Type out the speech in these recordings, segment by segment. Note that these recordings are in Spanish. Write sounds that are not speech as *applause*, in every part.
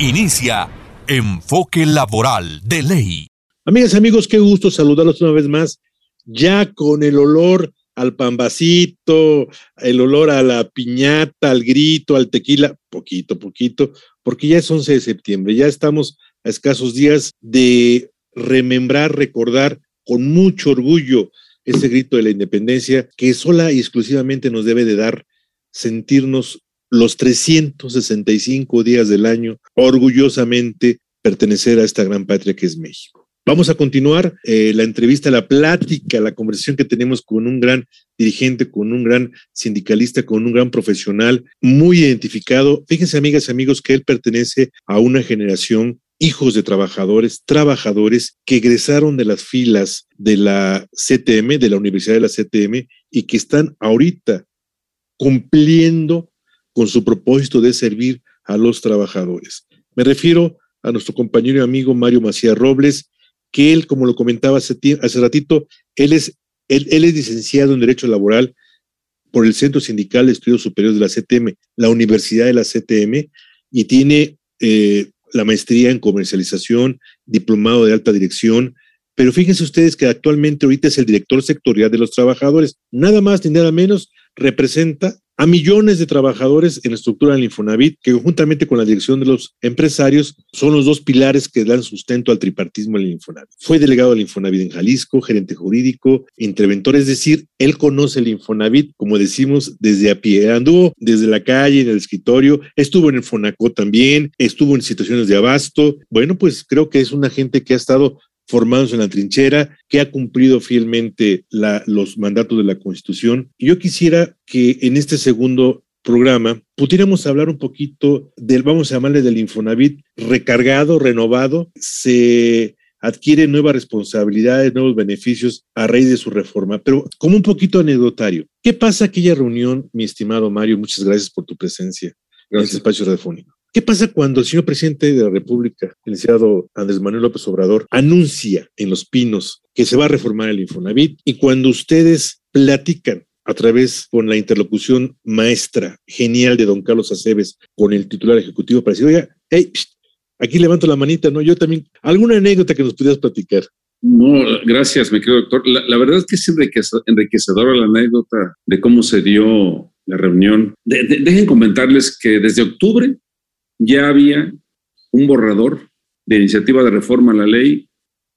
Inicia Enfoque Laboral de Ley. Amigas amigos, qué gusto saludarlos una vez más, ya con el olor al pambacito, el olor a la piñata, al grito, al tequila, poquito, poquito, porque ya es 11 de septiembre, ya estamos a escasos días de remembrar, recordar con mucho orgullo ese grito de la independencia que sola y exclusivamente nos debe de dar sentirnos los 365 días del año orgullosamente pertenecer a esta gran patria que es México. Vamos a continuar eh, la entrevista, la plática, la conversación que tenemos con un gran dirigente, con un gran sindicalista, con un gran profesional muy identificado. Fíjense, amigas y amigos, que él pertenece a una generación hijos de trabajadores, trabajadores que egresaron de las filas de la CTM, de la Universidad de la CTM, y que están ahorita cumpliendo con su propósito de servir a los trabajadores. Me refiero a nuestro compañero y amigo Mario Macías Robles, que él, como lo comentaba hace, hace ratito, él es, él, es licenciado en Derecho Laboral por el Centro Sindical de Estudios Superiores de la CTM, la Universidad de la CTM, y tiene eh, la maestría en comercialización, diplomado de alta dirección, pero fíjense ustedes que actualmente ahorita es el director sectorial de los trabajadores, nada más ni nada menos representa a millones de trabajadores en la estructura del Infonavit, que conjuntamente con la dirección de los empresarios son los dos pilares que dan sustento al tripartismo del Infonavit. Fue delegado del Infonavit en Jalisco, gerente jurídico, interventor, es decir, él conoce el Infonavit, como decimos, desde a pie. Anduvo desde la calle, en el escritorio, estuvo en el Fonacó también, estuvo en situaciones de abasto. Bueno, pues creo que es una gente que ha estado formados en la trinchera, que ha cumplido fielmente los mandatos de la Constitución. yo quisiera que en este segundo programa pudiéramos hablar un poquito del, vamos a llamarle del Infonavit, recargado, renovado, se adquiere nuevas responsabilidades, nuevos beneficios a raíz de su reforma, pero como un poquito anecdotario. ¿Qué pasa aquella reunión, mi estimado Mario? Muchas gracias por tu presencia en este espacio radiofónico. ¿Qué pasa cuando el señor presidente de la República, el licenciado Andrés Manuel López Obrador, anuncia en Los Pinos que se va a reformar el Infonavit y cuando ustedes platican a través con la interlocución maestra, genial de don Carlos Aceves con el titular ejecutivo para decir, oiga, hey, aquí levanto la manita, ¿no? Yo también, alguna anécdota que nos pudieras platicar. No, gracias, mi querido doctor. La, verdad es que es enriquecedora la anécdota de cómo se dio la reunión. dejen comentarles que desde octubre ya había un borrador de iniciativa de reforma a la ley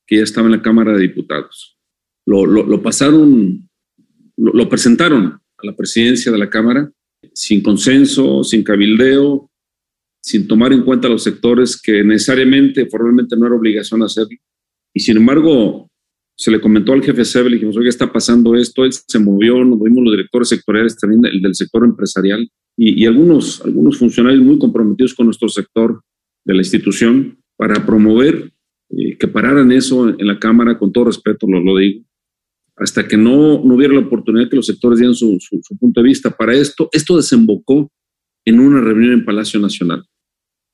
que ya estaba en la Cámara de Diputados. Lo, pasaron, lo, presentaron a la presidencia de la Cámara sin consenso, sin cabildeo, sin tomar en cuenta los sectores que necesariamente, formalmente no era obligación hacerlo. Y sin embargo, se le comentó al jefe SEB, le dijimos, oye, está pasando esto, él se movió, nos vimos los directores sectoriales también, el del sector empresarial, y, algunos, algunos funcionarios muy comprometidos con nuestro sector de la institución para promover eh, que pararan eso en la Cámara, con todo respeto lo, lo digo, hasta que no, no, hubiera la oportunidad que los sectores dieran su, su, punto de vista. Para esto, esto desembocó en una reunión en Palacio Nacional.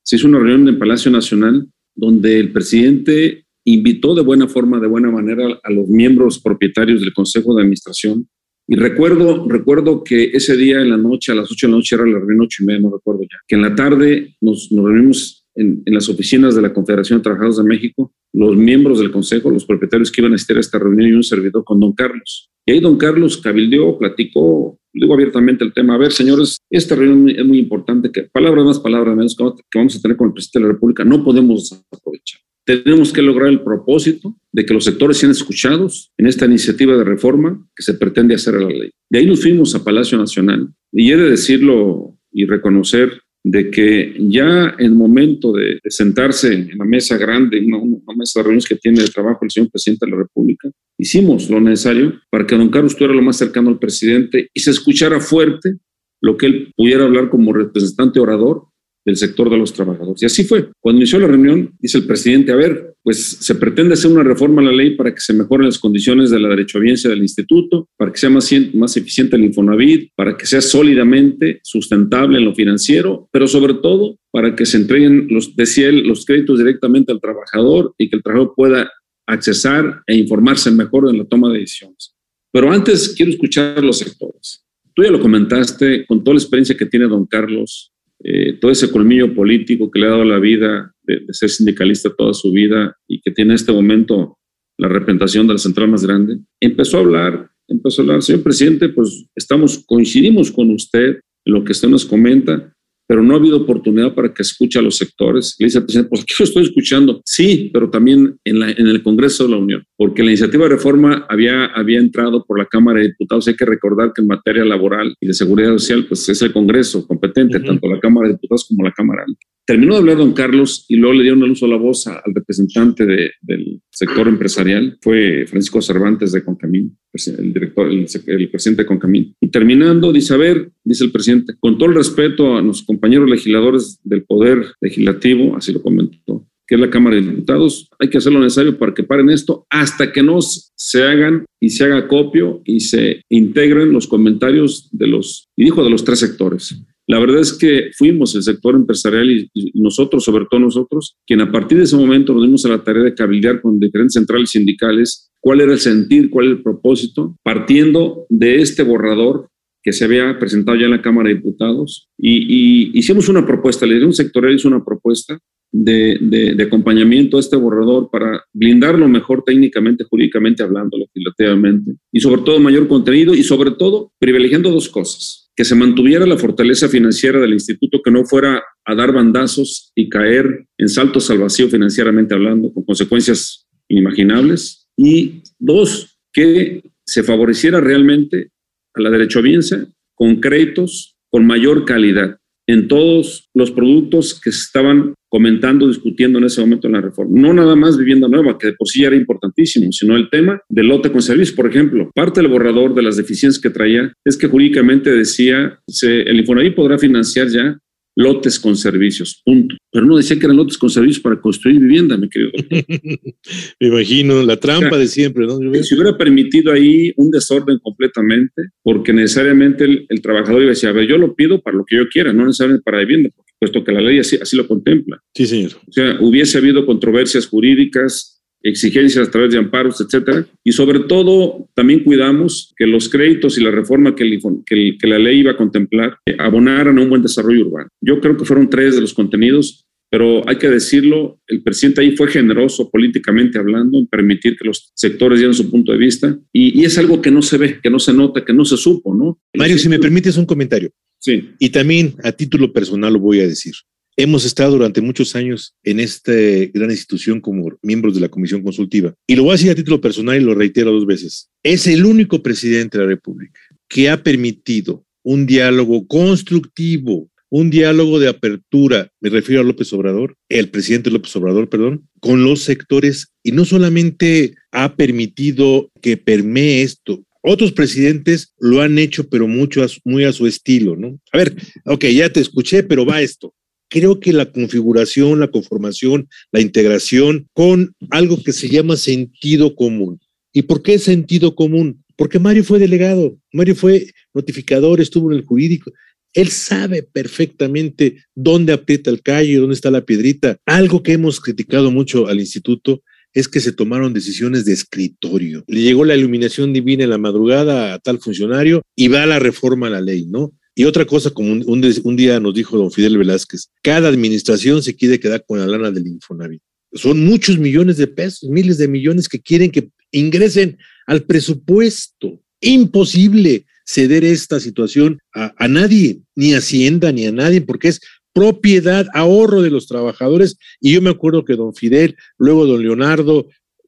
Se hizo una reunión en Palacio Nacional donde el presidente invitó de buena forma, de buena manera a los miembros propietarios del Consejo de Administración y recuerdo, recuerdo que ese día en la noche, a las 8 de la noche, era la reunión 8 y media, no recuerdo ya, que en la tarde nos, nos reunimos en, en, las oficinas de la Confederación de Trabajadores de México, los miembros del Consejo, los propietarios que iban a asistir a esta reunión y un servidor con don Carlos. Y ahí don Carlos cabildeó, platicó, digo abiertamente el tema. A ver, señores, esta reunión es muy importante, que palabras más, palabras menos, que vamos a tener con el presidente de la República, no podemos aprovechar. Tenemos que lograr el propósito de que los sectores sean escuchados en esta iniciativa de reforma que se pretende hacer a la ley. De ahí nos fuimos a Palacio Nacional y he de decirlo y reconocer de que ya en el momento de, sentarse en la mesa grande, una, una, mesa de reuniones que tiene de trabajo el señor presidente de la República, hicimos lo necesario para que don Carlos estuviera lo más cercano al presidente y se escuchara fuerte lo que él pudiera hablar como representante orador del sector de los trabajadores. Y así fue. Cuando inició la reunión, dice el presidente, a ver, pues se pretende hacer una reforma a la ley para que se mejoren las condiciones de la derechohabiencia del instituto, para que sea más, más eficiente el Infonavit, para que sea sólidamente sustentable en lo financiero, pero sobre todo para que se entreguen, decía él, los créditos directamente al trabajador y que el trabajador pueda accesar e informarse mejor en la toma de decisiones. Pero antes quiero escuchar los sectores. Tú ya lo comentaste, con toda la experiencia que tiene don Carlos, eh, todo ese colmillo político que le ha dado la vida de, ser sindicalista toda su vida y que tiene en este momento la representación de la central más grande, empezó a hablar, empezó a hablar, señor presidente, pues estamos, coincidimos con usted en lo que usted nos comenta, pero no ha habido oportunidad para que escuche a los sectores. Le dice al presidente, pues aquí lo estoy escuchando. Sí, pero también en, la, en el Congreso de la Unión, porque la iniciativa de reforma había, había entrado por la Cámara de Diputados. Hay que recordar que en materia laboral y de seguridad social, pues es el Congreso competente, tanto la Cámara de Diputados como la Cámara Alta. Terminó de hablar don Carlos y luego le dieron el uso de la voz al representante del sector empresarial, fue Francisco Cervantes de Concamín, el director, el, presidente de Concamín. Y terminando, dice, a ver, dice el presidente, con todo el respeto a nuestros compañeros legisladores del Poder Legislativo, así lo comentó, que es la Cámara de Diputados, hay que hacer lo necesario para que paren esto hasta que no se hagan y se haga copio y se integren los comentarios de los, y dijo de los tres sectores. La verdad es que fuimos el sector empresarial y, nosotros, sobre todo nosotros, quien a partir de ese momento nos dimos a la tarea de cabildear con diferentes centrales sindicales cuál era el sentir, cuál era el propósito, partiendo de este borrador que se había presentado ya en la Cámara de Diputados. Y, hicimos una propuesta, le un sectorial hizo una propuesta de, acompañamiento a este borrador para blindarlo mejor técnicamente, jurídicamente hablando, legislativamente, y sobre todo mayor contenido y sobre todo privilegiando dos cosas que se mantuviera la fortaleza financiera del instituto, que no fuera a dar bandazos y caer en saltos al vacío financieramente hablando, con consecuencias inimaginables. Y dos, que se favoreciera realmente a la derechohabiencia con créditos con mayor calidad en todos los productos que se estaban comentando, discutiendo en ese momento en la reforma. No nada más vivienda nueva, que de por sí ya era importantísimo, sino el tema del lote con servicios. Por ejemplo, parte del borrador de las deficiencias que traía es que jurídicamente decía, se, el Infonavit podrá financiar ya lotes con servicios, punto. Pero no decía que eran lotes con servicios para construir vivienda, mi querido *laughs* Me imagino, la trampa de siempre, ¿no? Si hubiera permitido ahí un desorden completamente, porque necesariamente el, trabajador iba a decir, a ver, yo lo pido para lo que yo quiera, no necesariamente para vivienda, puesto que la ley así, así lo contempla. Sí, señor. O sea, hubiese habido controversias jurídicas, exigencias a través de amparos, etcétera. Y sobre todo, también cuidamos que los créditos y la reforma que, que, la ley iba a contemplar eh, abonaran a un buen desarrollo urbano. Yo creo que fueron tres de los contenidos, pero hay que decirlo, el presidente ahí fue generoso políticamente hablando en permitir que los sectores dieran su punto de vista y, y es algo que no se ve, que no se nota, que no se supo, ¿no? Mario, si me permites un comentario. Sí. Y también a título personal lo voy a decir. Hemos estado durante muchos años en esta gran institución como miembros de la Comisión Consultiva. Y lo voy a decir a título personal y lo reitero dos veces. Es el único presidente de la República que ha permitido un diálogo constructivo, un diálogo de apertura, me refiero a López Obrador, el presidente López Obrador, perdón, con los sectores y no solamente ha permitido que permee esto, otros presidentes lo han hecho, pero mucho muy a su estilo, ¿no? A ver, ok, ya te escuché, pero va esto creo que la configuración, la conformación, la integración con algo que se llama sentido común. ¿Y por qué sentido común? Porque Mario fue delegado, Mario fue notificador, estuvo en el jurídico. Él sabe perfectamente dónde aprieta el callo, dónde está la piedrita. Algo que hemos criticado mucho al instituto es que se tomaron decisiones de escritorio. Le llegó la iluminación divina en la madrugada a tal funcionario y va la reforma a la ley, ¿no? Y otra cosa, como un, día nos dijo don Fidel Velázquez, cada administración se quiere quedar con la lana del Infonavit. Son muchos millones de pesos, miles de millones que quieren que ingresen al presupuesto. Imposible ceder esta situación a, a nadie, ni a Hacienda, ni a nadie, porque es propiedad, ahorro de los trabajadores. Y yo me acuerdo que don Fidel, luego don Leonardo,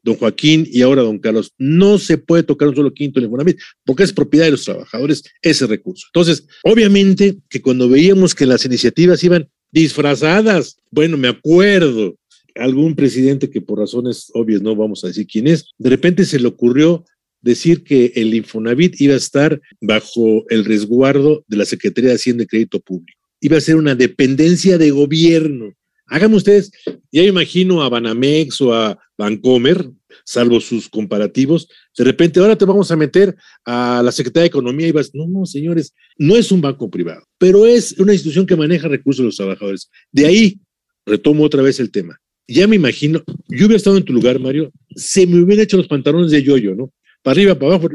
don Joaquín y ahora don Carlos. No se puede tocar un solo quinto en el Infonavit porque es propiedad de los trabajadores ese recurso. Entonces, obviamente que cuando veíamos que las iniciativas iban disfrazadas, bueno, me acuerdo, algún presidente que por razones obvias no vamos a decir quién es, de repente se le ocurrió decir que el Infonavit iba a estar bajo el resguardo de la Secretaría de Hacienda y Crédito Público. iba a ser una dependencia de gobierno. Háganme ustedes, ya imagino a Banamex o a Bancomer, salvo sus comparativos, de repente ahora te vamos a meter a la Secretaría de Economía y vas, no, no, señores, no es un banco privado, pero es una institución que maneja recursos de los trabajadores. De ahí retomo otra vez el tema. Ya me imagino, yo hubiera estado en tu lugar, Mario, se me hubieran hecho los pantalones de yoyo, ¿no? Para arriba, para abajo.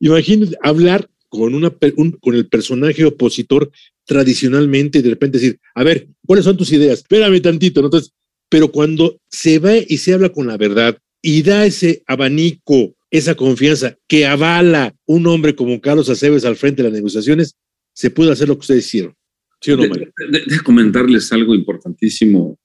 Imagínate hablar con, una, con el personaje opositor tradicionalmente y de repente decir, a ver, ¿cuáles son tus ideas? Espérame tantito, ¿no? Entonces, pero cuando se va y se habla con la verdad y da ese abanico, esa confianza que avala un hombre como Carlos Aceves al frente de las negociaciones, se puede hacer lo que ustedes hicieron. ¿Sí o no, Mario? De, comentarles algo importantísimo,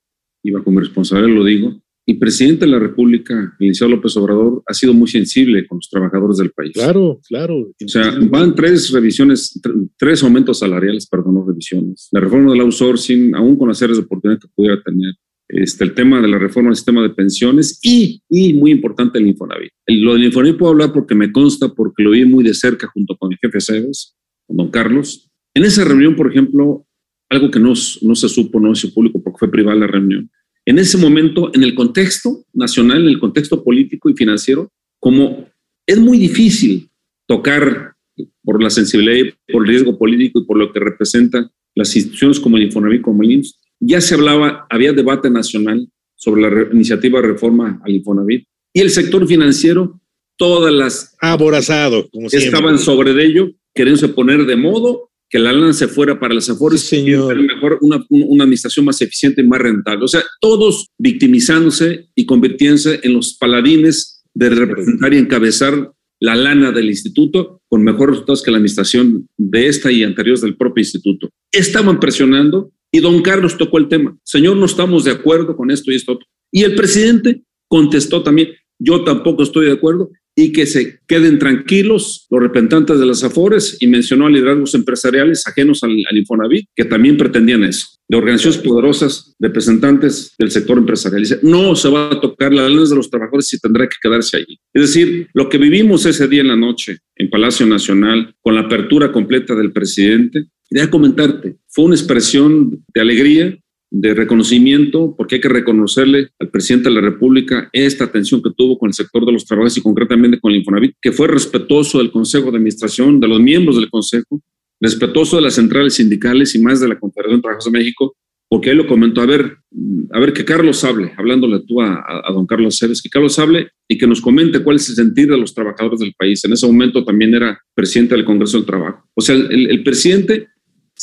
y bajo mi responsabilidad lo digo. El presidente de la República, el licenciado López Obrador, ha sido muy sensible con los trabajadores del país. Claro, claro. O sea, van tres revisiones, tres aumentos salariales, perdón, no revisiones. La reforma del outsourcing, aún con las áreas de oportunidad que pudiera tener. Este, el tema de la reforma del sistema de pensiones y, y muy importante, el Infonavit. lo del Infonavit puedo hablar porque me consta, porque lo vi muy de cerca junto con el jefe Cebes, con don Carlos. En esa reunión, por ejemplo, algo que no, se supo, no se público porque fue privada la reunión, en ese momento, en el contexto nacional, en el contexto político y financiero, como es muy difícil tocar por la sensibilidad, por el riesgo político y por lo que representan las instituciones como el Infonavit, como el IMSS, ya se hablaba, había debate nacional sobre la iniciativa de reforma al Infonavit y el sector financiero, todas las... Aborazado, como Estaban sobre ello, queriéndose poner de modo que la lana se fuera para las Afores, señor. mejor una, una, administración más eficiente y más rentable. O sea, todos victimizándose y convirtiéndose en los paladines de representar y encabezar la lana del instituto con mejores resultados que la administración de esta y anteriores del propio instituto. Estaban presionando y don Carlos tocó el tema. Señor, no estamos de acuerdo con esto y esto. Y el presidente contestó también, yo tampoco estoy de acuerdo y que se queden tranquilos los representantes de las AFORES y mencionó a liderazgos empresariales ajenos al, Infonavit que también pretendían eso, de organizaciones poderosas, representantes del sector empresarial. Dice, no se va a tocar la lana de los trabajadores y tendrá que quedarse allí. Es decir, lo que vivimos ese día en la noche en Palacio Nacional con la apertura completa del presidente, quería comentarte, fue una expresión de alegría, de reconocimiento, porque hay que reconocerle al presidente de la República esta atención que tuvo con el sector de los trabajadores y concretamente con el Infonavit, que fue respetuoso del Consejo de Administración, de los miembros del Consejo, respetuoso de las centrales sindicales y más de la Confederación de Trabajadores de México, porque él lo comentó, a ver, a ver que Carlos hable, hablándole tú a, a, don Carlos Ceres, que Carlos hable y que nos comente cuál es el sentir de los trabajadores del país. En ese momento también era presidente del Congreso del Trabajo. O sea, el, el presidente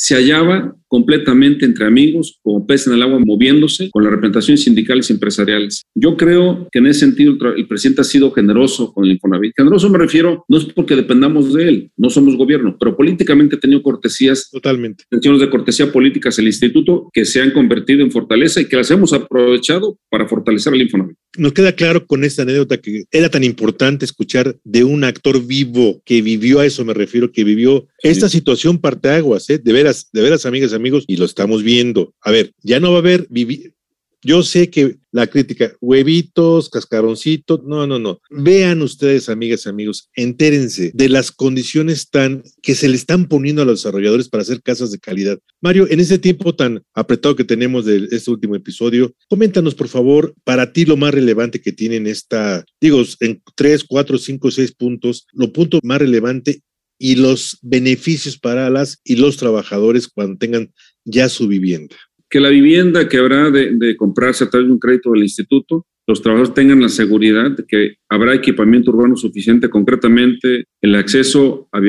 se hallaba completamente entre amigos, como pez en el agua, moviéndose con las representaciones sindicales y empresariales. Yo creo que en ese sentido el presidente ha sido generoso con el Infonavit. Generoso me refiero, no es porque dependamos de él, no somos gobierno, pero políticamente ha tenido cortesías. Totalmente. Tensiones de cortesía políticas el instituto que se han convertido en fortaleza y que las hemos aprovechado para fortalecer el Infonavit. Nos queda claro con esta anécdota que era tan importante escuchar de un actor vivo que vivió a eso, me refiero, que vivió esta situación parteaguas, ¿eh? de veras, de veras, amigas, amigos, y lo estamos viendo. A ver, ya no va a haber vivir. Yo sé que la crítica, huevitos, cascaroncitos, no, no, no. Vean ustedes, amigas y amigos, entérense de las condiciones tan que se le están poniendo a los desarrolladores para hacer casas de calidad. Mario, en este tiempo tan apretado que tenemos de este último episodio, coméntanos, por favor, para ti lo más relevante que tienen esta, digo, en tres, cuatro, cinco, seis puntos, lo punto más relevante y los beneficios para las y los trabajadores cuando tengan ya su vivienda. Que la vivienda que habrá de, comprarse a través de un crédito del instituto, los trabajadores tengan la seguridad de que habrá equipamiento urbano suficiente, concretamente el acceso a,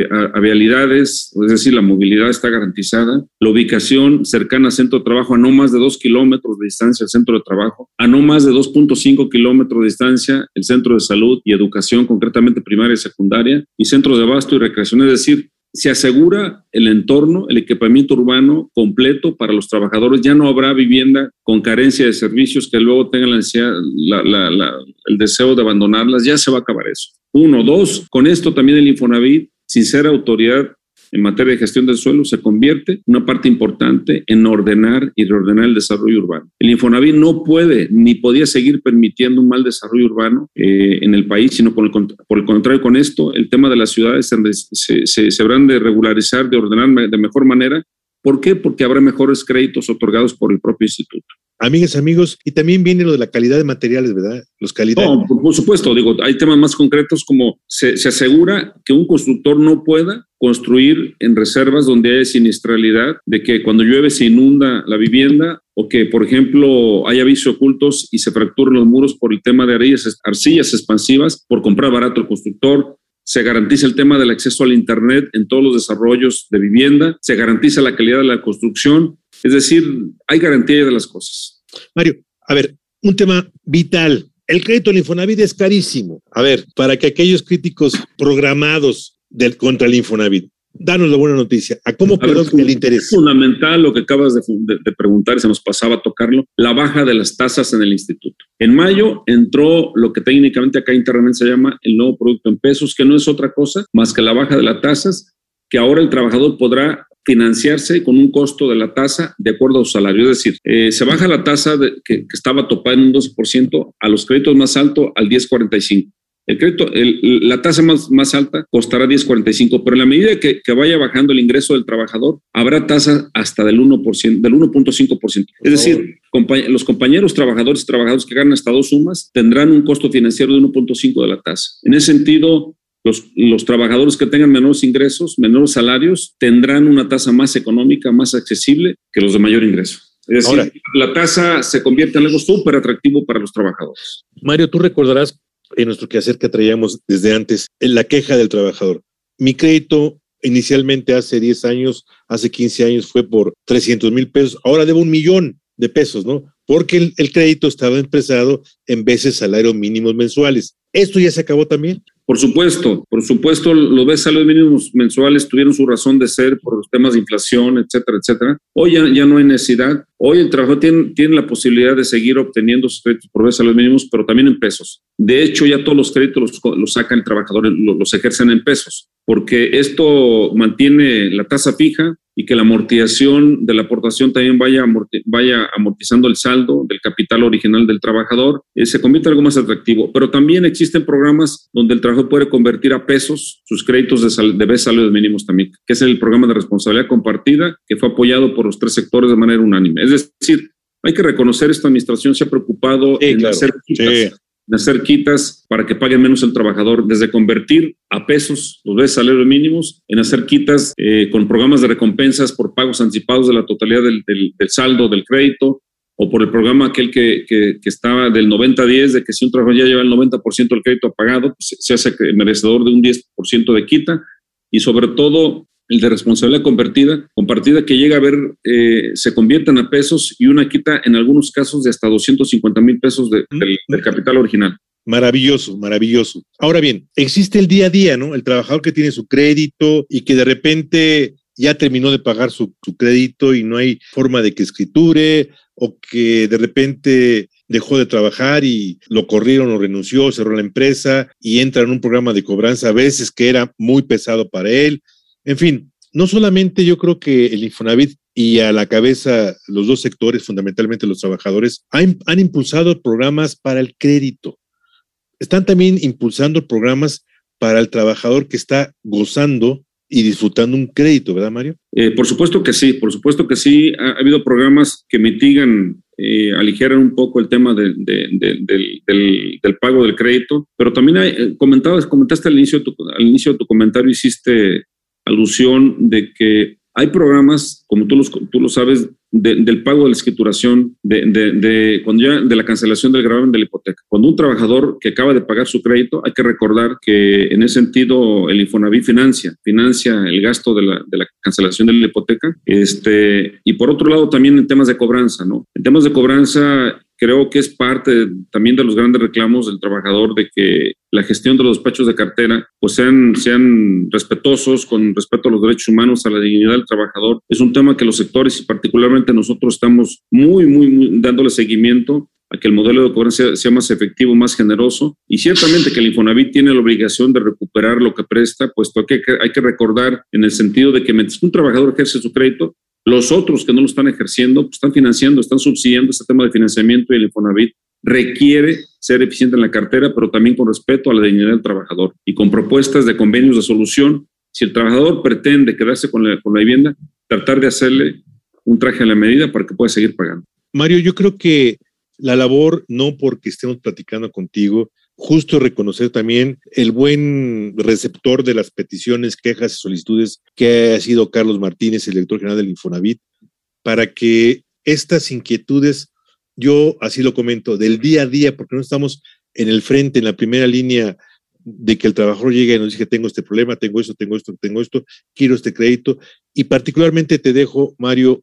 vialidades, es decir, la movilidad está garantizada, la ubicación cercana al centro de trabajo a no más de dos kilómetros de distancia al centro de trabajo, a no más de 2.5 kilómetros de distancia el centro de salud y educación, concretamente primaria y secundaria, y centros de abasto y recreación, es decir, se asegura el entorno, el equipamiento urbano completo para los trabajadores. Ya no habrá vivienda con carencia de servicios que luego tengan el deseo de abandonarlas. Ya se va a acabar eso. Uno. Dos, con esto también el Infonavit, sin ser autoridad en materia de gestión del suelo se convierte una parte importante en ordenar y reordenar el desarrollo urbano. El Infonavit no puede ni podía seguir permitiendo un mal desarrollo urbano eh, en el país, sino por el, contrario, con esto el tema de las ciudades se, se, se, habrán de regularizar, de ordenar de mejor manera ¿Por qué? Porque habrá mejores créditos otorgados por el propio instituto. Amigas, amigos, y también viene lo de la calidad de materiales, ¿verdad? Los calidad. No, por, supuesto, digo, hay temas más concretos como se, se, asegura que un constructor no pueda construir en reservas donde hay siniestralidad, de que cuando llueve se inunda la vivienda o que, por ejemplo, hay avisos ocultos y se fracturan los muros por el tema de arcillas expansivas por comprar barato el constructor, se garantiza el tema del acceso al Internet en todos los desarrollos de vivienda, se garantiza la calidad de la construcción, es decir, hay garantía de las cosas. Mario, a ver, un tema vital. El crédito al Infonavit es carísimo. A ver, para que aquellos críticos programados del, contra el Infonavit Danos la buena noticia. ¿A cómo quedó el interés? Es fundamental lo que acabas de, de, preguntar, se nos pasaba a tocarlo, la baja de las tasas en el instituto. En mayo entró lo que técnicamente acá internamente se llama el nuevo producto en pesos, que no es otra cosa más que la baja de las tasas, que ahora el trabajador podrá financiarse con un costo de la tasa de acuerdo a su salario. Es decir, eh, se baja la tasa de, que, que, estaba topada en un 12% a los créditos más altos al 10,45. El crédito, la tasa más, más alta costará 10.45, pero en la medida que, que, vaya bajando el ingreso del trabajador, habrá tasa hasta del 1%, del 1.5%. Es decir, los compañeros trabajadores y trabajadores que ganan hasta dos sumas tendrán un costo financiero de 1.5 de la tasa. En ese sentido, los, los, trabajadores que tengan menores ingresos, menores salarios, tendrán una tasa más económica, más accesible que los de mayor ingreso. Es decir, Ahora, la tasa se convierte en algo súper atractivo para los trabajadores. Mario, tú recordarás en nuestro quehacer que traíamos desde antes, en la queja del trabajador. Mi crédito inicialmente hace 10 años, hace 15 años fue por 300 mil pesos, ahora debo un millón de pesos, ¿no? Porque el, el crédito estaba empresado en veces salarios mínimos mensuales. ¿Esto ya se acabó también? Por supuesto, por supuesto, los ves salarios mínimos mensuales tuvieron su razón de ser por los temas de inflación, etcétera, etcétera. Hoy ya, no hay necesidad. Hoy el trabajador tiene, tiene, la posibilidad de seguir obteniendo sus créditos por salarios mínimos, pero también en pesos. De hecho, ya todos los créditos los, saca el trabajador, los ejercen en pesos, porque esto mantiene la tasa fija, y que la amortización de la aportación también vaya, amorti vaya amortizando el saldo del capital original del trabajador, eh, se convierte en algo más atractivo. Pero también existen programas donde el trabajador puede convertir a pesos sus créditos de, sal de salarios mínimos también, que es el programa de responsabilidad compartida que fue apoyado por los tres sectores de manera unánime. Es decir, hay que reconocer, esta administración se ha preocupado sí, en claro. hacer Sí. De hacer quitas para que pague menos el trabajador, desde convertir a pesos los veces salarios mínimos, en hacer quitas eh, con programas de recompensas por pagos anticipados de la totalidad del, del, del saldo del crédito, o por el programa aquel que, que, que estaba del 90-10, de que si un trabajador ya lleva el 90% del crédito pagado, pues se hace merecedor de un 10% de quita, y sobre todo el de responsabilidad convertida, compartida que llega a ver, eh, se convierten a pesos y una quita en algunos casos de hasta 250 mil pesos de, del, del, capital original. Maravilloso, maravilloso. Ahora bien, existe el día a día, ¿no? El trabajador que tiene su crédito y que de repente ya terminó de pagar su, su crédito y no hay forma de que escriture o que de repente dejó de trabajar y lo corrieron o renunció, cerró la empresa y entra en un programa de cobranza a veces que era muy pesado para él en fin, no solamente yo creo que el Infonavit y a la cabeza los dos sectores, fundamentalmente los trabajadores, han, impulsado programas para el crédito. Están también impulsando programas para el trabajador que está gozando y disfrutando un crédito, ¿verdad, Mario? Eh, por supuesto que sí, por supuesto que sí. Ha, ha habido programas que mitigan, eh, aligeran un poco el tema de, de, de, del, pago del crédito, pero también hay, eh, comentabas, comentaste al inicio, al inicio de tu comentario, hiciste alusión de que hay programas, como tú, tú lo sabes, de, del pago de la escrituración, de, de, de, cuando ya, de la cancelación del gravamen de la hipoteca. Cuando un trabajador que acaba de pagar su crédito, hay que recordar que en ese sentido el Infonavit financia, financia el gasto de la, de la cancelación de la hipoteca. Este, y por otro lado, también en temas de cobranza, ¿no? En temas de cobranza, creo que es parte también de los grandes reclamos del trabajador de que la gestión de los despachos de cartera pues sean, sean respetuosos con respecto a los derechos humanos, a la dignidad del trabajador. Es un tema que los sectores y particularmente nosotros estamos muy, muy, muy dándole seguimiento a que el modelo de cobranza sea, más efectivo, más generoso. Y ciertamente que el Infonavit tiene la obligación de recuperar lo que presta, puesto que hay que recordar en el sentido de que mientras un trabajador ejerce su crédito, los otros que no lo están ejerciendo pues están financiando, están subsidiando este tema de financiamiento y el Infonavit requiere ser eficiente en la cartera, pero también con respeto a la dignidad del trabajador y con propuestas de convenios de solución Si el trabajador pretende quedarse con la, con la vivienda, tratar de hacerle un traje a la medida para que pueda seguir pagando. Mario, yo creo que la labor, no porque estemos platicando contigo, justo reconocer también el buen receptor de las peticiones, quejas y solicitudes que ha sido Carlos Martínez, el director general del Infonavit, para que estas inquietudes, yo así lo comento, del día a día, porque no estamos en el frente, en la primera línea de que el trabajador llegue y nos diga, tengo este problema, tengo esto, tengo esto, tengo esto, quiero este crédito. Y particularmente te dejo, Mario,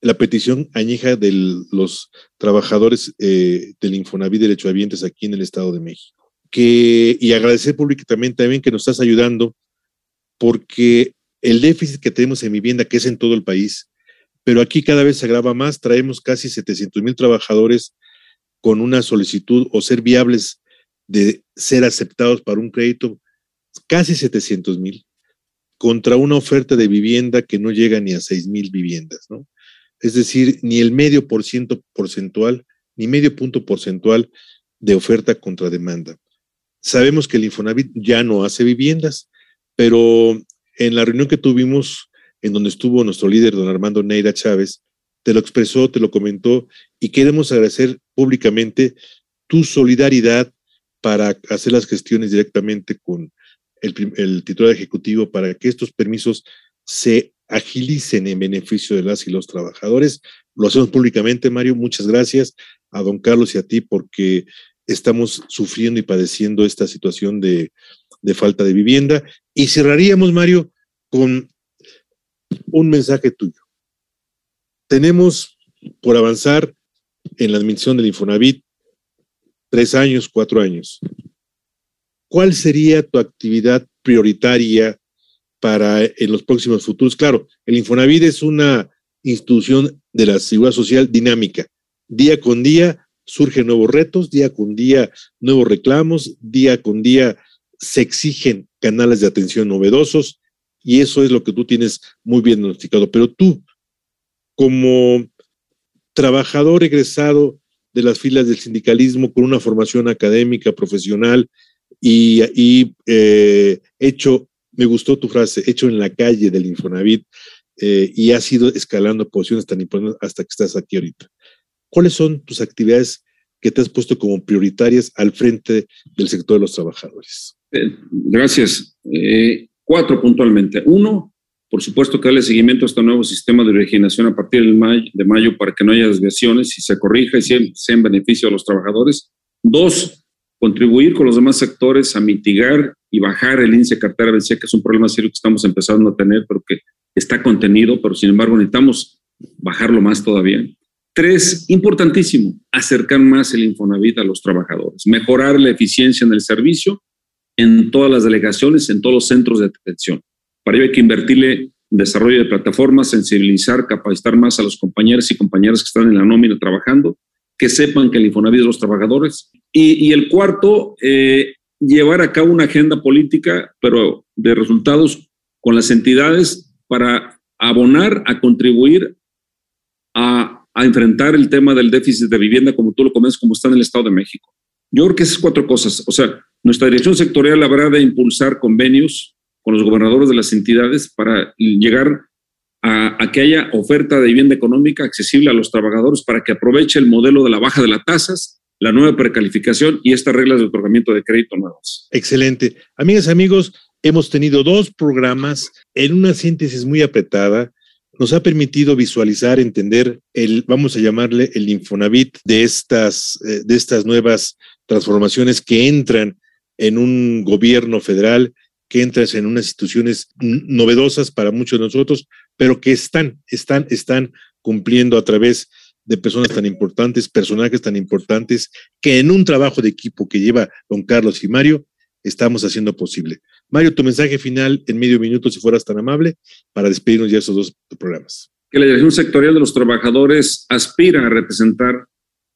la petición añeja de los trabajadores eh, del Infonavit Derechohabientes aquí en el Estado de México. Que, y agradecer públicamente también que nos estás ayudando, porque el déficit que tenemos en vivienda, que es en todo el país, pero aquí cada vez se agrava más, traemos casi 700 mil trabajadores con una solicitud o ser viables de ser aceptados para un crédito, casi 700 mil, contra una oferta de vivienda que no llega ni a 6 mil viviendas, ¿no? Es decir, ni el medio por ciento porcentual, ni medio punto porcentual de oferta contra demanda. Sabemos que el Infonavit ya no hace viviendas, pero en la reunión que tuvimos, en donde estuvo nuestro líder, don Armando Neira Chávez, te lo expresó, te lo comentó, y queremos agradecer públicamente tu solidaridad para hacer las gestiones directamente con el, el titular ejecutivo para que estos permisos se agilicen en beneficio de las y los trabajadores. Lo hacemos públicamente, Mario. Muchas gracias a don Carlos y a ti porque estamos sufriendo y padeciendo esta situación de, de falta de vivienda. Y cerraríamos, Mario, con un mensaje tuyo. Tenemos por avanzar en la admisión del Infonavit tres años, cuatro años. ¿Cuál sería tu actividad prioritaria para en los próximos futuros. Claro, el Infonavit es una institución de la seguridad social dinámica. Día con día surgen nuevos retos, día con día nuevos reclamos, día con día se exigen canales de atención novedosos y eso es lo que tú tienes muy bien diagnosticado. Pero tú, como trabajador egresado de las filas del sindicalismo con una formación académica, profesional y, eh, hecho me gustó tu frase, hecho en la calle del Infonavit, eh, y has ido escalando posiciones tan importantes hasta que estás aquí ahorita. ¿Cuáles son tus actividades que te has puesto como prioritarias al frente del sector de los trabajadores? Eh, gracias. Eh, cuatro puntualmente. Uno, por supuesto que darle seguimiento a este nuevo sistema de originación a partir del de mayo para que no haya desviaciones y se corrija y sea, sea en beneficio de los trabajadores. Dos, contribuir con los demás sectores a mitigar y bajar el índice de cartera vencida, que es un problema serio que estamos empezando a tener, pero que está contenido, pero sin embargo necesitamos bajarlo más todavía. Tres, importantísimo, acercar más el Infonavit a los trabajadores, mejorar la eficiencia en el servicio en todas las delegaciones, en todos los centros de atención. Para ello hay que invertirle en desarrollo de plataformas, sensibilizar, capacitar más a los compañeros y compañeras que están en la nómina trabajando, que sepan que el Infonavit es los trabajadores. Y, el cuarto, eh, llevar a cabo una agenda política, pero de resultados con las entidades para abonar, a contribuir a, a enfrentar el tema del déficit de vivienda, como tú lo comentas, como está en el Estado de México. Yo creo que esas cuatro cosas, o sea, nuestra dirección sectorial habrá de impulsar convenios con los gobernadores de las entidades para llegar a, que haya oferta de vivienda económica accesible a los trabajadores para que aproveche el modelo de la baja de las tasas la nueva precalificación y estas reglas de otorgamiento de crédito nuevas. Excelente. Amigas, amigos, hemos tenido dos programas en una síntesis muy apretada. Nos ha permitido visualizar, entender el, vamos a llamarle el Infonavit de estas, eh, de estas nuevas transformaciones que entran en un gobierno federal, que entran en unas instituciones novedosas para muchos de nosotros, pero que están, están, están cumpliendo a través de personas tan importantes, personajes tan importantes, que en un trabajo de equipo que lleva don Carlos y Mario, estamos haciendo posible. Mario, tu mensaje final en medio minuto, si fueras tan amable, para despedirnos ya de esos dos programas. Que la dirección sectorial de los trabajadores aspira a representar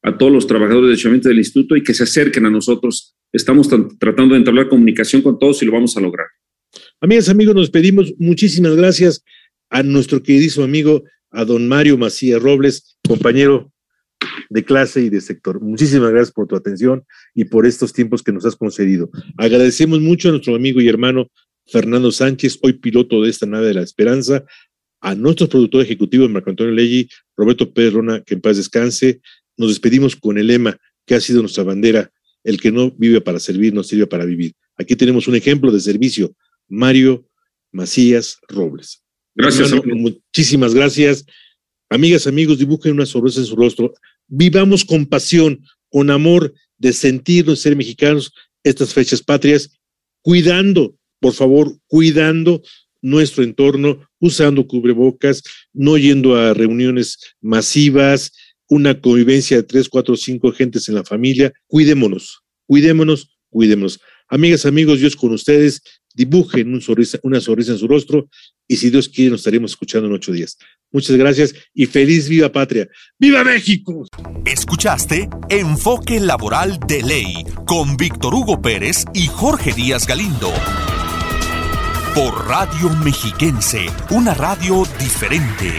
a todos los trabajadores de del instituto y que se acerquen a nosotros. Estamos tratando de entablar comunicación con todos y lo vamos a lograr. Amigas, amigos, nos pedimos muchísimas gracias a nuestro queridísimo amigo a don Mario Macías Robles, compañero de clase y de sector. Muchísimas gracias por tu atención y por estos tiempos que nos has concedido. Agradecemos mucho a nuestro amigo y hermano Fernando Sánchez, hoy piloto de esta nave de la esperanza, a nuestros productores ejecutivos, Marco Antonio Leggi, Roberto Pedrona, que en paz descanse. Nos despedimos con el lema que ha sido nuestra bandera, el que no vive para servir, no sirve para vivir. Aquí tenemos un ejemplo de servicio, Mario Macías Robles. Gracias. muchísimas gracias. Amigas, amigos, dibujen una sonrisa en su rostro. Vivamos con pasión, con amor de sentirnos ser mexicanos estas fechas patrias, cuidando, por favor, cuidando nuestro entorno, usando cubrebocas, no yendo a reuniones masivas, una convivencia de tres, cuatro, cinco gentes en la familia. Cuidémonos, cuidémonos, cuidémonos. Amigas, amigos, Dios con ustedes. Dibujen una sonrisa en su rostro y si Dios quiere nos estaremos escuchando en ocho días. Muchas gracias y feliz viva patria. ¡Viva México! Escuchaste Enfoque Laboral de Ley con Víctor Hugo Pérez y Jorge Díaz Galindo. Por Radio Mexiquense, una radio diferente.